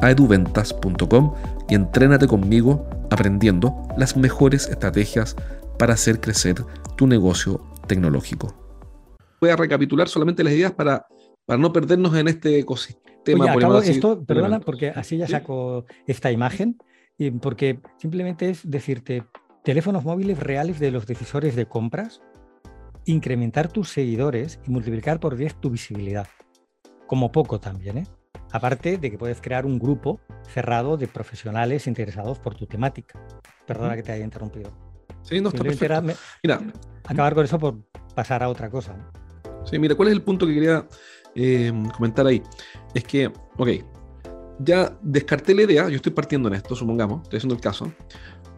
a eduventas.com y entrénate conmigo aprendiendo las mejores estrategias para hacer crecer tu negocio tecnológico. Voy a recapitular solamente las ideas para, para no perdernos en este ecosistema. Oye, acabo esto, perdona, porque así ya saco esta imagen, porque simplemente es decirte teléfonos móviles reales de los decisores de compras, incrementar tus seguidores y multiplicar por 10 tu visibilidad. Como poco también, ¿eh? Aparte de que puedes crear un grupo cerrado de profesionales interesados por tu temática. Perdona que te haya interrumpido. Sí, no está perfecto. mira, acabar con eso por pasar a otra cosa. Sí, mira, ¿cuál es el punto que quería eh, comentar ahí? Es que, ok, ya descarté la idea, yo estoy partiendo en esto, supongamos, estoy haciendo el caso.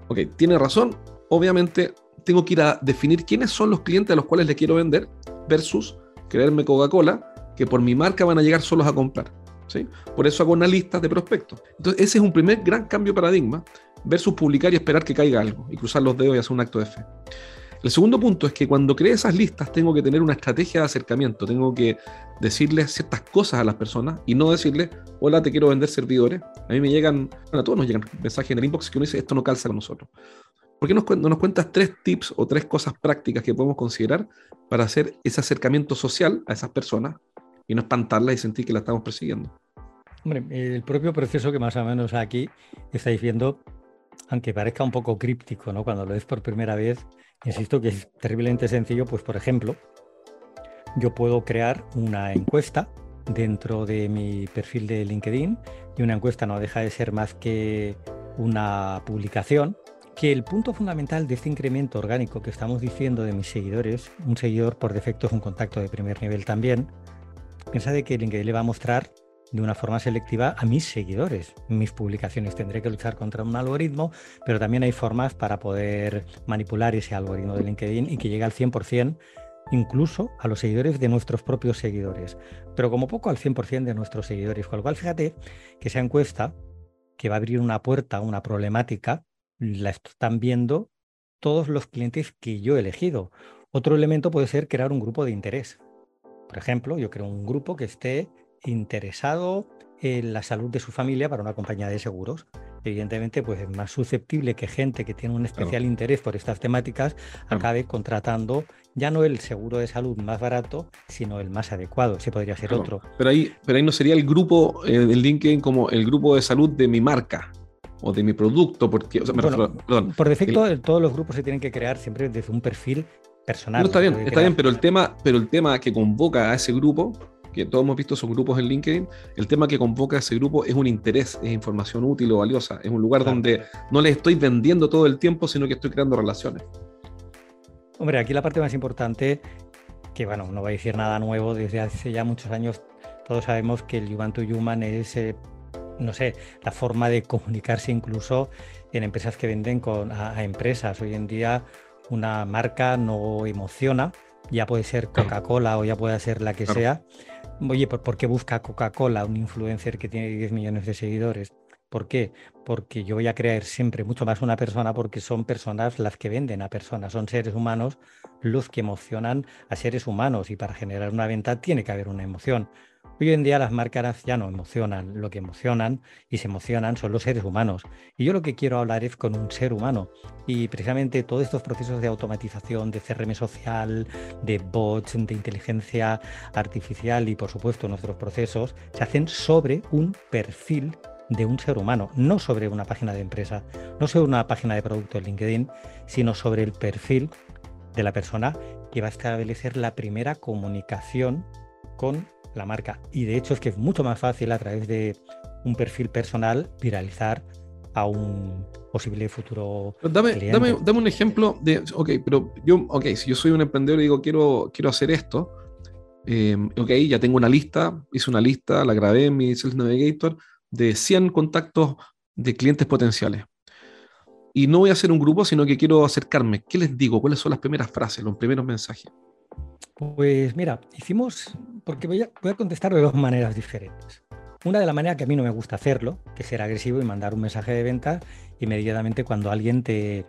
Ok, tiene razón, obviamente tengo que ir a definir quiénes son los clientes a los cuales le quiero vender versus creerme Coca-Cola, que por mi marca van a llegar solos a comprar. Por eso hago una lista de prospectos. Entonces, ese es un primer gran cambio de paradigma versus publicar y esperar que caiga algo y cruzar los dedos y hacer un acto de fe. El segundo punto es que cuando cree esas listas tengo que tener una estrategia de acercamiento, tengo que decirles ciertas cosas a las personas y no decirles, hola, te quiero vender servidores. A mí me llegan, bueno, a todos nos llegan mensajes en el inbox que uno dice, esto no calza con nosotros. ¿Por qué no nos cuentas tres tips o tres cosas prácticas que podemos considerar para hacer ese acercamiento social a esas personas y no espantarla y sentir que la estamos persiguiendo. Hombre, el propio proceso que más o menos aquí estáis viendo, aunque parezca un poco críptico, ¿no? Cuando lo ves por primera vez, insisto que es terriblemente sencillo, pues por ejemplo, yo puedo crear una encuesta dentro de mi perfil de LinkedIn y una encuesta no deja de ser más que una publicación que el punto fundamental de este incremento orgánico que estamos diciendo de mis seguidores, un seguidor por defecto es un contacto de primer nivel también, piensa de que LinkedIn le va a mostrar de una forma selectiva a mis seguidores. Mis publicaciones tendré que luchar contra un algoritmo, pero también hay formas para poder manipular ese algoritmo de LinkedIn y que llegue al 100% incluso a los seguidores de nuestros propios seguidores, pero como poco al 100% de nuestros seguidores. Con lo cual, fíjate que esa encuesta que va a abrir una puerta, una problemática, la están viendo todos los clientes que yo he elegido. Otro elemento puede ser crear un grupo de interés. Por ejemplo, yo creo un grupo que esté interesado en la salud de su familia para una compañía de seguros. Evidentemente, pues es más susceptible que gente que tiene un especial interés por estas temáticas acabe contratando ya no el seguro de salud más barato, sino el más adecuado. Ese podría ser otro. Pero ahí, pero ahí no sería el grupo eh, del LinkedIn como el grupo de salud de mi marca o de mi producto, porque, por defecto, todos los grupos se tienen que crear siempre desde un perfil personal. No, está bien, está bien, pero el, tema, pero el tema que convoca a ese grupo, que todos hemos visto esos grupos en LinkedIn, el tema que convoca a ese grupo es un interés, es información útil o valiosa, es un lugar donde no les estoy vendiendo todo el tiempo, sino que estoy creando relaciones. Hombre, aquí la parte más importante, que bueno, no voy a decir nada nuevo, desde hace ya muchos años todos sabemos que el human to human es, eh, no sé, la forma de comunicarse incluso en empresas que venden con, a empresas. Hoy en día una marca no emociona, ya puede ser Coca-Cola o ya puede ser la que sea. Oye, ¿por, qué busca Coca-Cola un influencer que tiene 10 millones de seguidores? ¿Por qué? Porque yo voy a creer siempre mucho más una persona porque son personas las que venden a personas, son seres humanos los que emocionan a seres humanos y para generar una venta tiene que haber una emoción. Hoy en día las marcas ya no emocionan, lo que emocionan y se emocionan son los seres humanos. Y yo lo que quiero hablar es con un ser humano. Y precisamente todos estos procesos de automatización, de CRM social, de bots, de inteligencia artificial y por supuesto nuestros procesos se hacen sobre un perfil de un ser humano, no sobre una página de empresa, no sobre una página de producto en LinkedIn, sino sobre el perfil de la persona que va a establecer la primera comunicación con la marca. Y de hecho es que es mucho más fácil a través de un perfil personal viralizar a un posible futuro. Dame, dame, dame, un ejemplo de, ok, pero yo, ok, si yo soy un emprendedor y digo quiero, quiero hacer esto, eh, ok, ya tengo una lista, hice una lista, la grabé en mi Sales Navigator de 100 contactos de clientes potenciales. Y no voy a hacer un grupo, sino que quiero acercarme. ¿Qué les digo? ¿Cuáles son las primeras frases, los primeros mensajes? Pues mira, hicimos, porque voy a, voy contestar de dos maneras diferentes. Una de la manera que a mí no me gusta hacerlo, que es ser agresivo y mandar un mensaje de venta inmediatamente cuando alguien te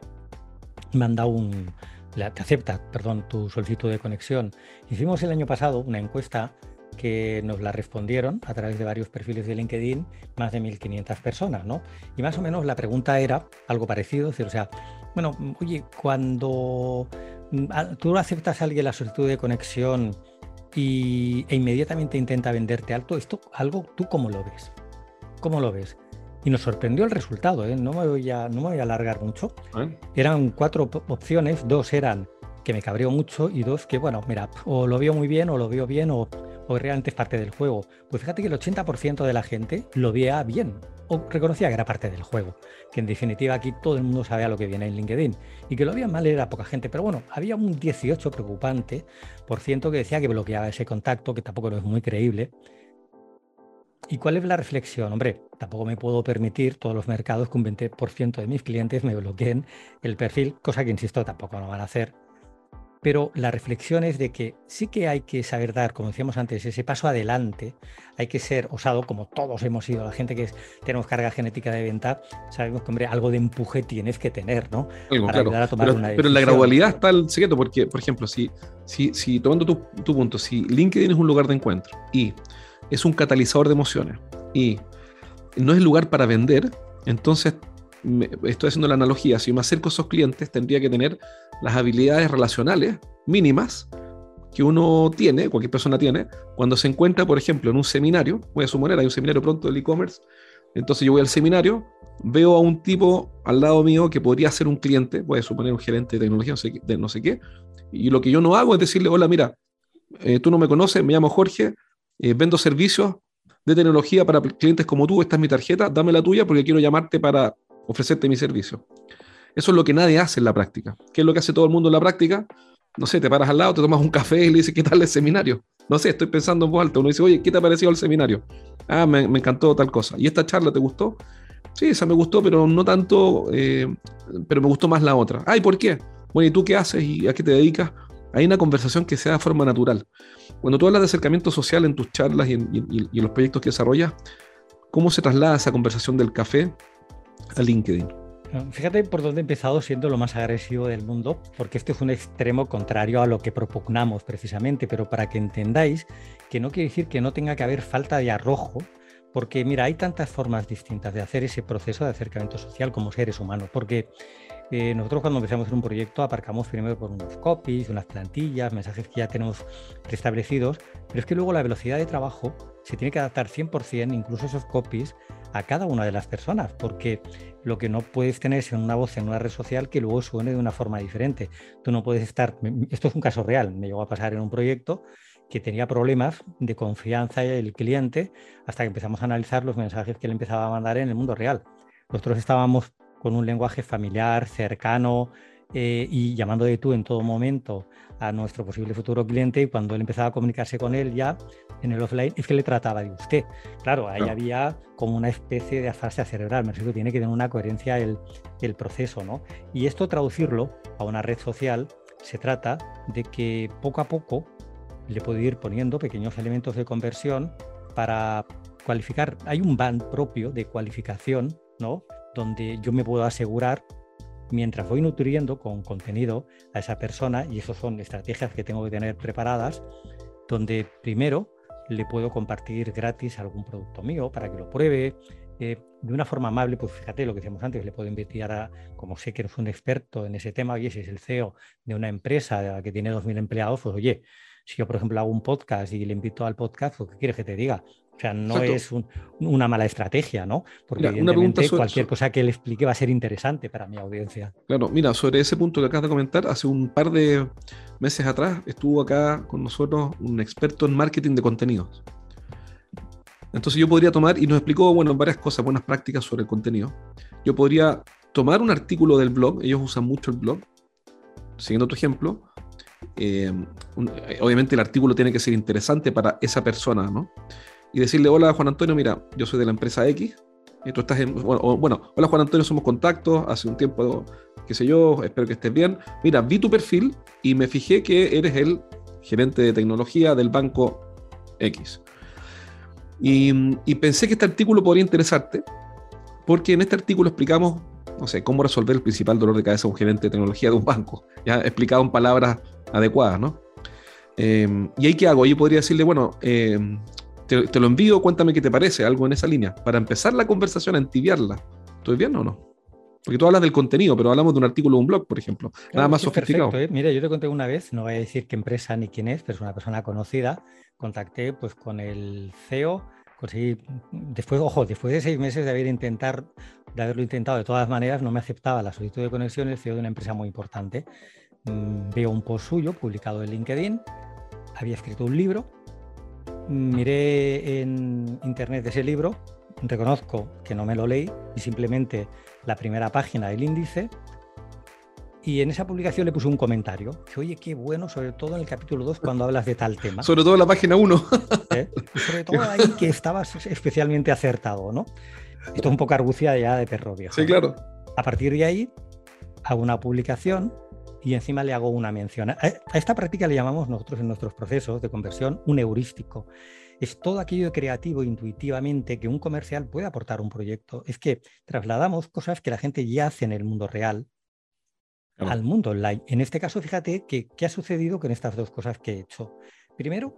manda un, te acepta, perdón, tu solicitud de conexión. Hicimos el año pasado una encuesta que nos la respondieron a través de varios perfiles de LinkedIn, más de 1.500 personas, ¿no? Y más o menos la pregunta era algo parecido, decir, o sea, bueno, oye, cuando tú aceptas a alguien la solicitud de conexión, y, e inmediatamente intenta venderte alto, esto algo, ¿tú cómo lo ves? ¿Cómo lo ves? Y nos sorprendió el resultado, ¿eh? no, me voy a, no me voy a alargar mucho. Eran cuatro opciones, dos eran que me cabreó mucho y dos que, bueno, mira, o lo veo muy bien o lo veo bien o, o realmente es parte del juego. Pues fíjate que el 80% de la gente lo veía bien o reconocía que era parte del juego, que en definitiva aquí todo el mundo sabía lo que viene en LinkedIn y que lo había mal era poca gente, pero bueno, había un 18 preocupante por ciento que decía que bloqueaba ese contacto, que tampoco no es muy creíble. ¿Y cuál es la reflexión? Hombre, tampoco me puedo permitir todos los mercados que un 20% de mis clientes me bloqueen el perfil, cosa que insisto tampoco lo van a hacer pero la reflexión es de que sí que hay que saber dar, como decíamos antes, ese paso adelante, hay que ser osado, como todos hemos sido, la gente que tenemos carga genética de venta, sabemos que, hombre, algo de empuje tienes que tener, ¿no? Para ayudar a tomar pero, una pero en la gradualidad está el secreto, porque, por ejemplo, si, si, si tomando tu, tu punto, si LinkedIn es un lugar de encuentro y es un catalizador de emociones y no es lugar para vender, entonces estoy haciendo la analogía, si me acerco a esos clientes, tendría que tener las habilidades relacionales mínimas que uno tiene, cualquier persona tiene, cuando se encuentra, por ejemplo, en un seminario, voy a suponer, hay un seminario pronto del e-commerce, entonces yo voy al seminario, veo a un tipo al lado mío que podría ser un cliente, voy a suponer un gerente de tecnología, no sé, de no sé qué, y lo que yo no hago es decirle, hola, mira, eh, tú no me conoces, me llamo Jorge, eh, vendo servicios de tecnología para clientes como tú, esta es mi tarjeta, dame la tuya porque quiero llamarte para ofrecerte mi servicio. Eso es lo que nadie hace en la práctica. ¿Qué es lo que hace todo el mundo en la práctica? No sé, te paras al lado, te tomas un café y le dices, ¿qué tal el seminario? No sé, estoy pensando en voz alta. Uno dice, oye, ¿qué te ha parecido el seminario? Ah, me, encantó tal cosa. ¿Y esta charla te gustó? Sí, esa me gustó, pero no tanto, eh, pero me gustó más la otra. Ay, ¿por qué? Bueno, ¿y tú qué haces y a qué te dedicas? Hay una conversación que sea de forma natural. Cuando tú hablas de acercamiento social en tus charlas y en los proyectos que desarrollas, ¿cómo se traslada esa conversación del café a LinkedIn. Fíjate por dónde he empezado siendo lo más agresivo del mundo, porque este es un extremo contrario a lo que propugnamos precisamente, pero para que entendáis que no quiere decir que no tenga que haber falta de arrojo, porque mira, hay tantas formas distintas de hacer ese proceso de acercamiento social como seres humanos, porque eh, nosotros cuando empezamos hacer un proyecto aparcamos primero por unos copies, unas plantillas, mensajes que ya tenemos preestablecidos, pero es que luego la velocidad de trabajo se tiene que adaptar 100%, incluso esos copies, a cada una de las personas, porque lo que no puedes tener es una voz en una red social que luego suene de una forma diferente. Tú no puedes estar, esto es un caso real, me llegó a pasar en un proyecto que tenía problemas de confianza el cliente hasta que empezamos a analizar los mensajes que él empezaba a mandar en el mundo real. Nosotros estábamos con un lenguaje familiar, cercano eh, y llamando de tú en todo momento a nuestro posible futuro cliente y cuando él empezaba a comunicarse con él ya en el offline es que le trataba de usted. Claro, ahí había como una especie de afasia cerebral, me refiero, tiene que tener una coherencia el, el proceso, ¿no? Y esto traducirlo a una red social se trata de que poco a poco le puedo ir poniendo pequeños elementos de conversión para cualificar. Hay un band propio de cualificación, ¿no? Donde yo me puedo asegurar mientras voy nutriendo con contenido a esa persona, y eso son estrategias que tengo que tener preparadas, donde primero le puedo compartir gratis algún producto mío para que lo pruebe. Eh, de una forma amable, pues fíjate lo que decíamos antes, le puedo invitar a, como sé que eres un experto en ese tema, oye, si es el CEO de una empresa que tiene 2.000 empleados, pues oye, si yo, por ejemplo, hago un podcast y le invito al podcast, pues, ¿qué quieres que te diga? O sea, no es una mala estrategia, ¿no? Porque evidentemente cualquier cosa que le explique va a ser interesante para mi audiencia. Claro, mira, sobre ese punto que acabas de comentar, hace un par de meses atrás estuvo acá con nosotros un experto en marketing de contenidos. Entonces yo podría tomar, y nos explicó, bueno, varias cosas, buenas prácticas sobre el contenido. Yo podría tomar un artículo del blog, ellos usan mucho el blog, siguiendo tu ejemplo, eh, obviamente el artículo tiene que ser interesante para esa persona, ¿no? Y decirle, hola Juan Antonio, mira, yo soy de la empresa X, y tú estás en, bueno, hola Juan Antonio, somos contactos, hace un tiempo, qué sé yo, espero que estés bien. Mira, vi tu perfil y me fijé que eres el gerente de tecnología del banco X. Y, y pensé que este artículo podría interesarte, porque en este artículo explicamos, no sé, cómo resolver el principal dolor de cabeza de un gerente de tecnología de un banco, ya explicado en palabras adecuadas, ¿no? Eh, ¿Y ahí qué hago? Ahí podría decirle, bueno, eh, te, lo envío, cuéntame qué te parece, algo en esa línea, para empezar la conversación, a entibiarla. ¿Estoy bien o no? Porque tú hablas del contenido, pero hablamos de un artículo o un blog, por ejemplo. Nada más sofisticado. Perfecto, ¿eh? Mira, yo te conté una vez, no voy a decir qué empresa ni quién es, pero es una persona conocida. Contacté pues con el CEO, conseguí, después, ojo, después de seis meses de haber intentar, de haberlo intentado de todas maneras, no me aceptaba la solicitud de conexión el CEO de una empresa muy importante. Mm, veo un post suyo publicado en LinkedIn, había escrito un libro miré en internet ese libro, reconozco que no me lo leí y simplemente la primera página del índice y en esa publicación le puse un comentario. Que, Oye, qué bueno, sobre todo en el capítulo 2 cuando hablas de tal tema. Sobre todo en la página 1. ¿Eh? sobre todo ahí que estabas especialmente acertado, ¿no? Esto es un poco argucia ya de perro viejo. Sí, claro. A partir de ahí hago una publicación y encima le hago una mención. A esta práctica le llamamos nosotros en nuestros procesos de conversión un heurístico. Es todo aquello creativo intuitivamente que un comercial puede aportar a un proyecto. Es que trasladamos cosas que la gente ya hace en el mundo real al mundo online. En este caso, fíjate que, qué ha sucedido con estas dos cosas que he hecho. Primero,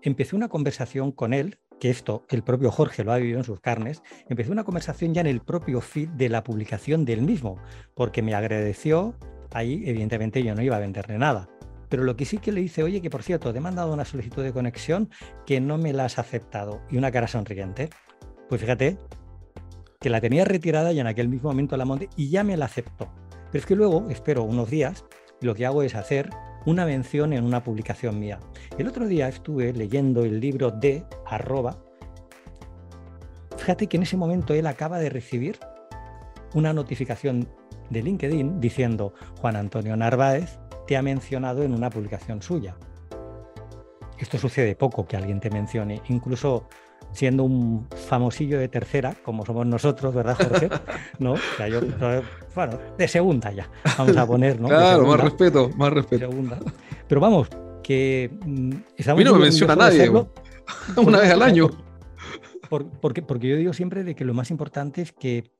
empecé una conversación con él, que esto el propio Jorge lo ha vivido en sus carnes, empecé una conversación ya en el propio feed de la publicación del mismo, porque me agradeció ahí evidentemente yo no iba a venderle nada. Pero lo que sí que le dice, oye, que por cierto, te he mandado una solicitud de conexión que no me la has aceptado. Y una cara sonriente. Pues fíjate que la tenía retirada y en aquel mismo momento la monté y ya me la aceptó. Pero es que luego espero unos días y lo que hago es hacer una mención en una publicación mía. El otro día estuve leyendo el libro de arroba. Fíjate que en ese momento él acaba de recibir una notificación de LinkedIn diciendo Juan Antonio Narváez te ha mencionado en una publicación suya. Esto sucede poco que alguien te mencione, incluso siendo un famosillo de tercera, como somos nosotros, ¿verdad, Jorge? ¿No? bueno, de segunda ya, vamos a poner, ¿no? Claro, más respeto, más respeto. Pero vamos, que mm, estamos... A mí no me menciona nadie, una vez al año. porque, porque yo digo siempre de que lo más importante es que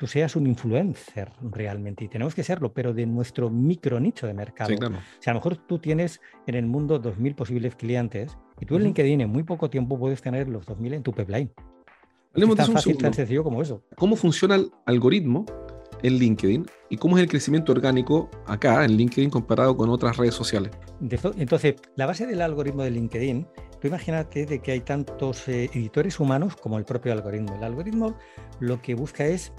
tú seas un influencer realmente, y tenemos que serlo, pero de nuestro micro nicho de mercado. O sea, a lo mejor tú tienes en el mundo 2.000 posibles clientes y tú en LinkedIn en muy poco tiempo puedes tener los 2.000 en tu pipeline. Es tan fácil, tan sencillo como eso. ¿Cómo funciona el algoritmo en LinkedIn y cómo es el crecimiento orgánico acá en LinkedIn comparado con otras redes sociales? Entonces, la base del algoritmo de LinkedIn, tú imagínate de que hay tantos eh, editores humanos como el propio algoritmo. El algoritmo lo que busca es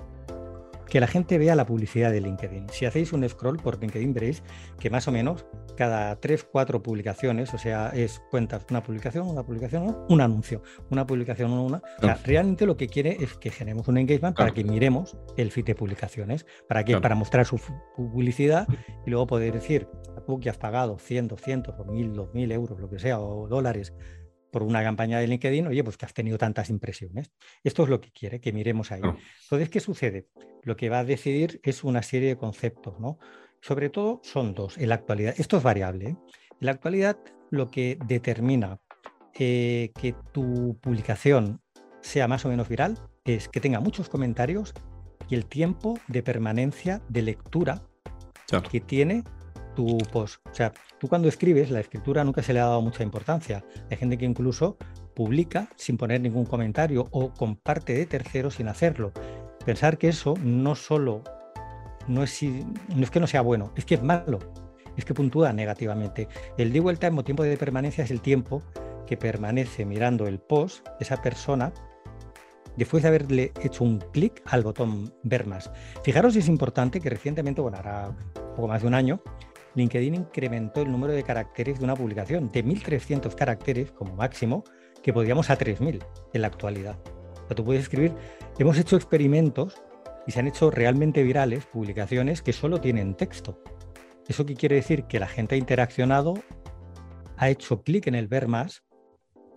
que la gente vea la publicidad de LinkedIn. Si hacéis un scroll por LinkedIn veréis que más o menos cada tres, cuatro publicaciones, o sea, es cuentas una publicación, una publicación, un anuncio, una publicación, una. O sea, realmente lo que quiere es que generemos un engagement para que miremos el feed de publicaciones, para que para mostrar su publicidad y luego poder decir, tú que has pagado 100, 200 o 1000, 2000 euros, lo que sea, o dólares por una campaña de LinkedIn, oye, pues que has tenido tantas impresiones. Esto es lo que quiere, que miremos ahí. Entonces, ¿qué sucede? Lo que va a decidir es una serie de conceptos, ¿no? Sobre todo son dos en la actualidad. Esto es variable. ¿eh? En la actualidad, lo que determina eh, que tu publicación sea más o menos viral es que tenga muchos comentarios y el tiempo de permanencia de lectura que tiene tu post. O sea, tú cuando escribes, la escritura nunca se le ha dado mucha importancia. Hay gente que incluso publica sin poner ningún comentario o comparte de terceros sin hacerlo. Pensar que eso no solo no es, que no sea bueno, es que es malo, es que puntúa negativamente. El dwell time o tiempo de permanencia es el tiempo que permanece mirando el post, esa persona, después de haberle hecho un clic al botón ver más. Fijaros, es importante que recientemente, bueno, ahora poco más de un año, LinkedIn incrementó el número de caracteres de una publicación de 1.300 caracteres como máximo, que podríamos a 3.000 en la actualidad. O sea, tú puedes escribir, hemos hecho experimentos y se han hecho realmente virales publicaciones que solo tienen texto. ¿Eso qué quiere decir? Que la gente ha interaccionado, ha hecho clic en el ver más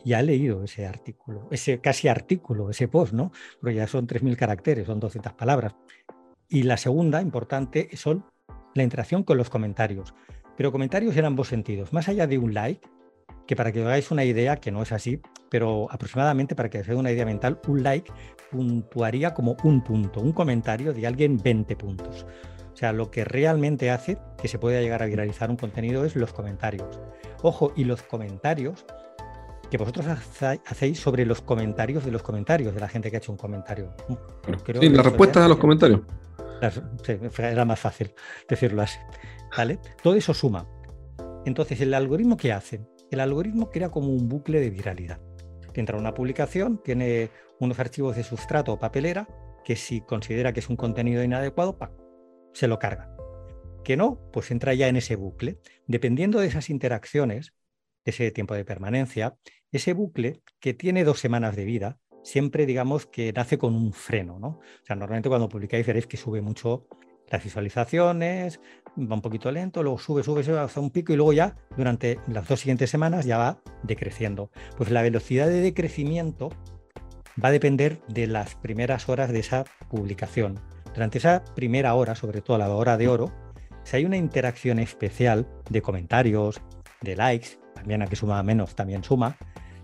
y ha leído ese artículo, ese casi artículo, ese post, ¿no? Pero ya son 3.000 caracteres, son 200 palabras. Y la segunda, importante, son la interacción con los comentarios. Pero comentarios en ambos sentidos. Más allá de un like, que para que os hagáis una idea, que no es así, pero aproximadamente para que os hagáis una idea mental, un like puntuaría como un punto, un comentario de alguien 20 puntos. O sea, lo que realmente hace que se pueda llegar a viralizar un contenido es los comentarios. Ojo, y los comentarios que vosotros hacéis sobre los comentarios de los comentarios de la gente que ha hecho un comentario. sí, la respuesta a los comentarios. Era más fácil decirlo así. ¿vale? Todo eso suma. Entonces, ¿el algoritmo qué hace? El algoritmo crea como un bucle de viralidad. Entra una publicación, tiene unos archivos de sustrato o papelera, que si considera que es un contenido inadecuado, se lo carga. Que no, pues entra ya en ese bucle. Dependiendo de esas interacciones, ese tiempo de permanencia, ese bucle que tiene dos semanas de vida, siempre digamos que nace con un freno, ¿no? O sea, normalmente cuando publicáis veréis que sube mucho las visualizaciones, va un poquito lento, luego sube, sube, sube hasta un pico y luego ya durante las dos siguientes semanas ya va decreciendo. Pues la velocidad de decrecimiento va a depender de las primeras horas de esa publicación. Durante esa primera hora, sobre todo la hora de oro, si hay una interacción especial de comentarios, de likes, también a que suma menos, también suma,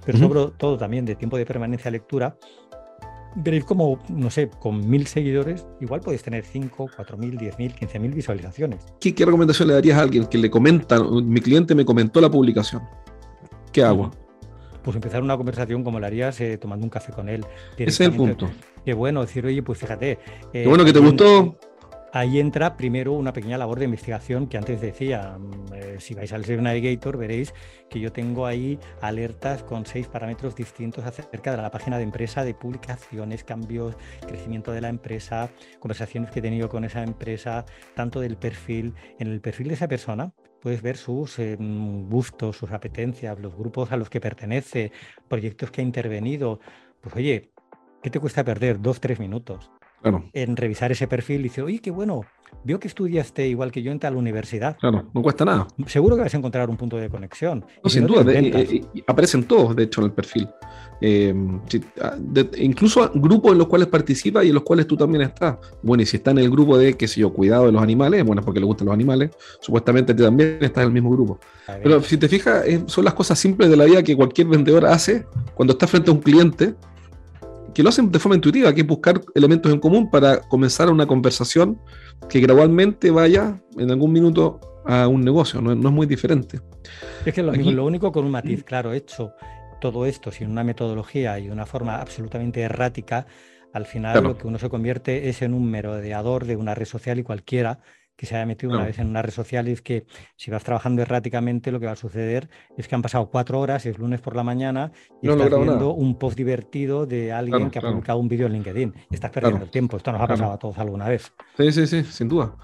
pero sobre todo también de tiempo de permanencia lectura, veréis como, no sé, con mil seguidores, igual podéis tener 5, 4 mil, 10 mil, 15 mil visualizaciones. ¿Qué, recomendación le darías a alguien que le comenta, mi cliente me comentó la publicación? ¿Qué hago? Pues empezar una conversación como la harías eh, tomando un café con él. Ese es el punto. Qué bueno decir, oye, pues fíjate. Qué bueno que te gustó. Ahí entra primero una pequeña labor de investigación que antes decía, mm, eh, si vais al Save Navigator veréis que yo tengo ahí alertas con seis parámetros distintos acerca de la página de empresa, de publicaciones, cambios, crecimiento de la empresa, conversaciones que he tenido con esa empresa, tanto del perfil, en el perfil de esa persona puedes ver sus eh, gustos, sus apetencias, los grupos a los que pertenece, proyectos que ha intervenido. Pues oye, ¿qué te cuesta perder dos, tres minutos? En revisar ese perfil y dice, oye, qué bueno, veo que estudiaste igual que yo en tal universidad. Claro, no cuesta nada. Seguro que vas a encontrar un punto de conexión. sin duda, eh, eh, aparecen todos, de hecho, en el perfil. Eh, ah, incluso grupos en los cuales participa y en los cuales tú también estás. Bueno, y si está en el grupo de, qué sé yo, cuidado de los animales, bueno, es porque le gustan los animales, supuestamente tú también estás en el mismo grupo. Pero si te fijas, son las cosas simples de la vida que cualquier vendedor hace cuando está frente a un cliente que lo hacen de forma intuitiva, que es buscar elementos en común para comenzar una conversación que gradualmente vaya en algún minuto a un negocio, no, es muy diferente. Es que lo, lo, único con un matiz claro, hecho todo esto sin una metodología y una forma absolutamente errática, al final lo que uno se convierte es en un merodeador de una red social y cualquiera que se haya metido una vez en una red social y es que si vas trabajando erráticamente lo que va a suceder es que han pasado cuatro horas, es lunes por la mañana y estás viendo un post divertido de alguien que ha publicado un vídeo en LinkedIn. Estás perdiendo el tiempo. Esto nos ha pasado a todos alguna vez. Sí, sí, sí, sin duda.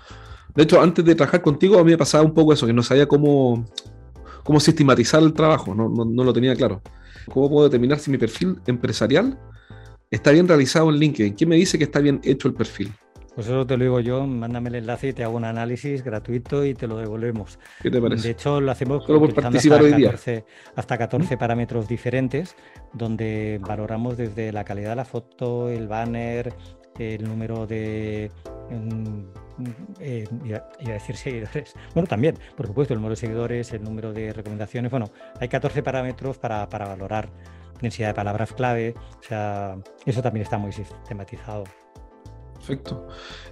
De hecho, antes de trabajar contigo a mí me pasaba un poco eso, que no sabía cómo, cómo sistematizar el trabajo, no, no lo tenía claro. ¿Cómo puedo determinar si mi perfil empresarial está bien realizado en LinkedIn? ¿Quién me dice que está bien hecho el perfil? Pues eso te lo digo yo, mándame el enlace y te hago un análisis gratuito y te lo devolvemos. ¿Qué te parece? De hecho, lo hacemos Solo por participar hasta, hoy día. 14, hasta 14 parámetros diferentes, donde valoramos desde la calidad de la foto, el banner, el número de. Mm, eh, iba, a decir seguidores. Bueno, también, por supuesto, el número de seguidores, el número de recomendaciones. Bueno, hay 14 parámetros para, para valorar densidad de palabras clave. O sea, eso también está muy sistematizado. Perfecto.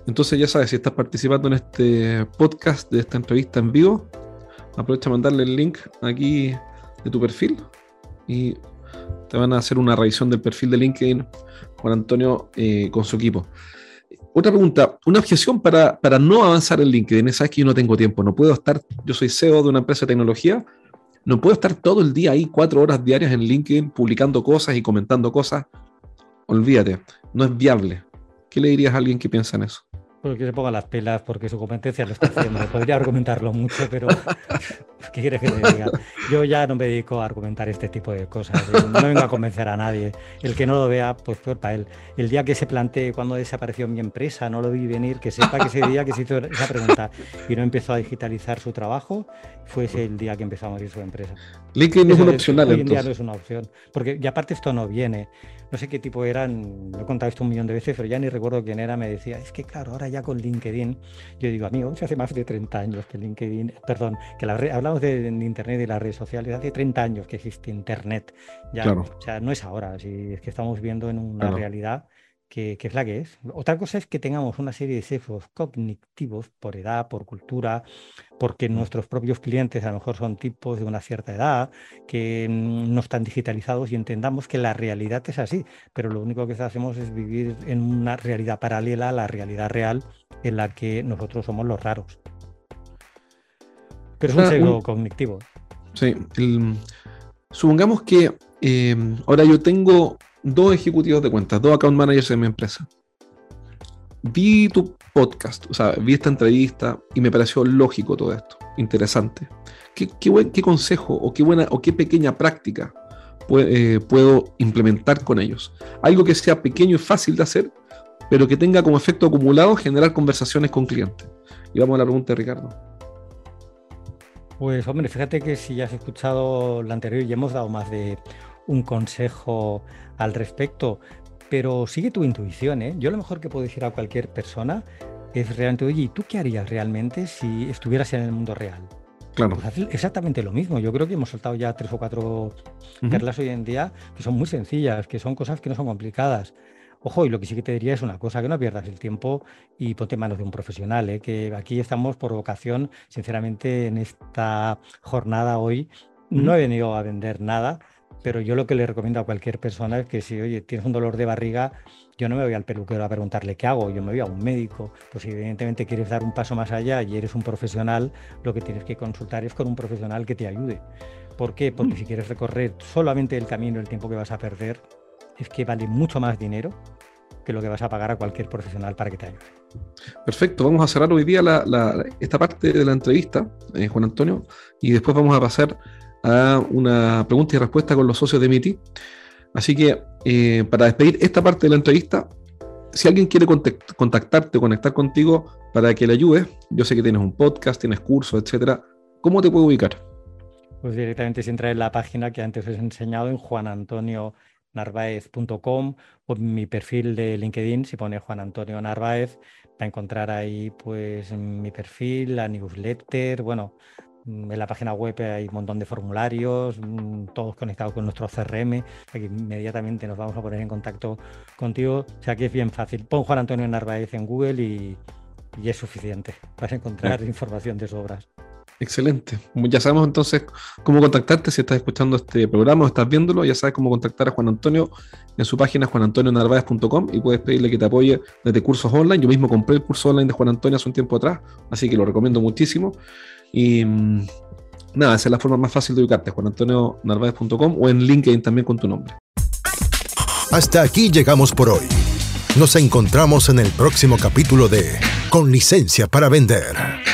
Entonces ya sabes, si estás participando en este podcast de esta entrevista en vivo, aprovecha a mandarle el link aquí de tu perfil y te van a hacer una revisión del perfil de LinkedIn Juan Antonio eh, con su equipo. Otra pregunta, una objeción para, para no avanzar en LinkedIn. Sabes que yo no tengo tiempo, no puedo estar, yo soy CEO de una empresa de tecnología, no puedo estar todo el día ahí, cuatro horas diarias en LinkedIn, publicando cosas y comentando cosas. Olvídate, no es viable. ¿Qué le dirías a alguien que piensa en eso? Porque se ponga las pelas porque su competencia lo está haciendo. Podría argumentarlo mucho, pero ¿qué quieres que te diga? Yo ya no me dedico a argumentar este tipo de cosas. No vengo a convencer a nadie. El que no lo vea, pues peor para él. El día que se plantee cuando desapareció mi empresa, no lo vi venir, que sepa que ese día que se hizo esa pregunta y no empezó a digitalizar su trabajo, fue ese el día que empezó a morir su empresa. LinkedIn no es una opcional. Hoy en día no es una opción. Porque, y aparte esto no viene no sé qué tipo eran, lo he contado esto un millón de veces, pero ya ni recuerdo quién era, me decía, es que claro, ahora ya con LinkedIn, yo digo, amigo, hace más de 30 años que LinkedIn, perdón, que la hablamos de, Internet y las redes sociales, hace 30 años que existe Internet, ya, o sea, no es ahora, si es que estamos viendo en una realidad que, es la que es. Otra cosa es que tengamos una serie de sesgos cognitivos por edad, por cultura, porque mm. nuestros propios clientes a lo mejor son tipos de una cierta edad, que mm, no están digitalizados y entendamos que la realidad es así, pero lo único que hacemos es vivir en una realidad paralela a la realidad real en la que nosotros somos los raros. Pero es un sesgo cognitivo. Sí, supongamos que eh, ahora yo tengo dos ejecutivos de cuentas, dos account managers en mi empresa. Vi tu podcast, o sea, vi esta entrevista y me pareció lógico todo esto, interesante. ¿Qué, qué, consejo o qué, buena, o qué pequeña práctica eh, puedo implementar con ellos? Algo que sea pequeño y fácil de hacer, pero que tenga como efecto acumulado generar conversaciones con clientes. Y vamos a la pregunta de Ricardo. Pues hombre, fíjate que si ya has escuchado la anterior y hemos dado más de un consejo al respecto, pero sigue tu intuición. ¿eh? Yo lo mejor que puedo decir a cualquier persona es realmente, oye, ¿y tú qué harías realmente si estuvieras en el mundo real? Claro. Pues exactamente lo mismo. Yo creo que hemos soltado ya tres o cuatro perlas hoy en día que son muy sencillas, que son cosas que no son complicadas. Ojo, y lo que sí que te diría es una cosa, que no pierdas el tiempo y ponte en manos de un profesional, ¿eh? que aquí estamos por vocación, sinceramente, en esta jornada hoy no he venido a vender nada, pero yo lo que le recomiendo a cualquier persona es que si, oye, tienes un dolor de barriga, yo no me voy al peluquero a preguntarle qué hago, yo me voy a un médico. Pues si evidentemente quieres dar un paso más allá y eres un profesional, lo que tienes que consultar es con un profesional que te ayude. ¿Por qué? Porque mm. si quieres recorrer solamente el camino, el tiempo que vas a perder, es que vale mucho más dinero que lo que vas a pagar a cualquier profesional para que te ayude. Perfecto, vamos a cerrar hoy día esta parte de la entrevista, eh, Juan Antonio, y después vamos a pasar a una pregunta y respuesta con los socios de MITI. Así que eh, para despedir esta parte de la entrevista, si alguien quiere contactarte o conectar contigo para que le ayudes, yo sé que tienes un podcast, tienes cursos, etcétera, ¿cómo te puedo ubicar? Pues directamente si entra en la página que antes os he enseñado en juanantonionarvaez.com o mi perfil de LinkedIn, si pone Juan Antonio Narváez, va a encontrar ahí pues mi perfil, la newsletter, bueno, en la página web hay un montón de formularios, mm, todos conectados con nuestro CRM, que inmediatamente nos vamos a poner en contacto contigo. O sea que es bien fácil. Pon Juan Antonio Narváez en Google y, es suficiente. Vas a encontrar información de obras. Excelente. Ya sabemos entonces cómo contactarte si estás escuchando este programa o estás viéndolo. Ya sabes cómo contactar a Juan Antonio en su página juanantonionarvaez.com y puedes pedirle que te apoye desde cursos online. Yo mismo compré el curso online de Juan Antonio hace un tiempo atrás, así que lo recomiendo muchísimo. Y mm, nada, esa es la forma más fácil de ubicarte, juanantonionarvaez.com o en LinkedIn también con tu nombre. Hasta aquí llegamos por hoy. Nos encontramos en el próximo capítulo de Con licencia para vender.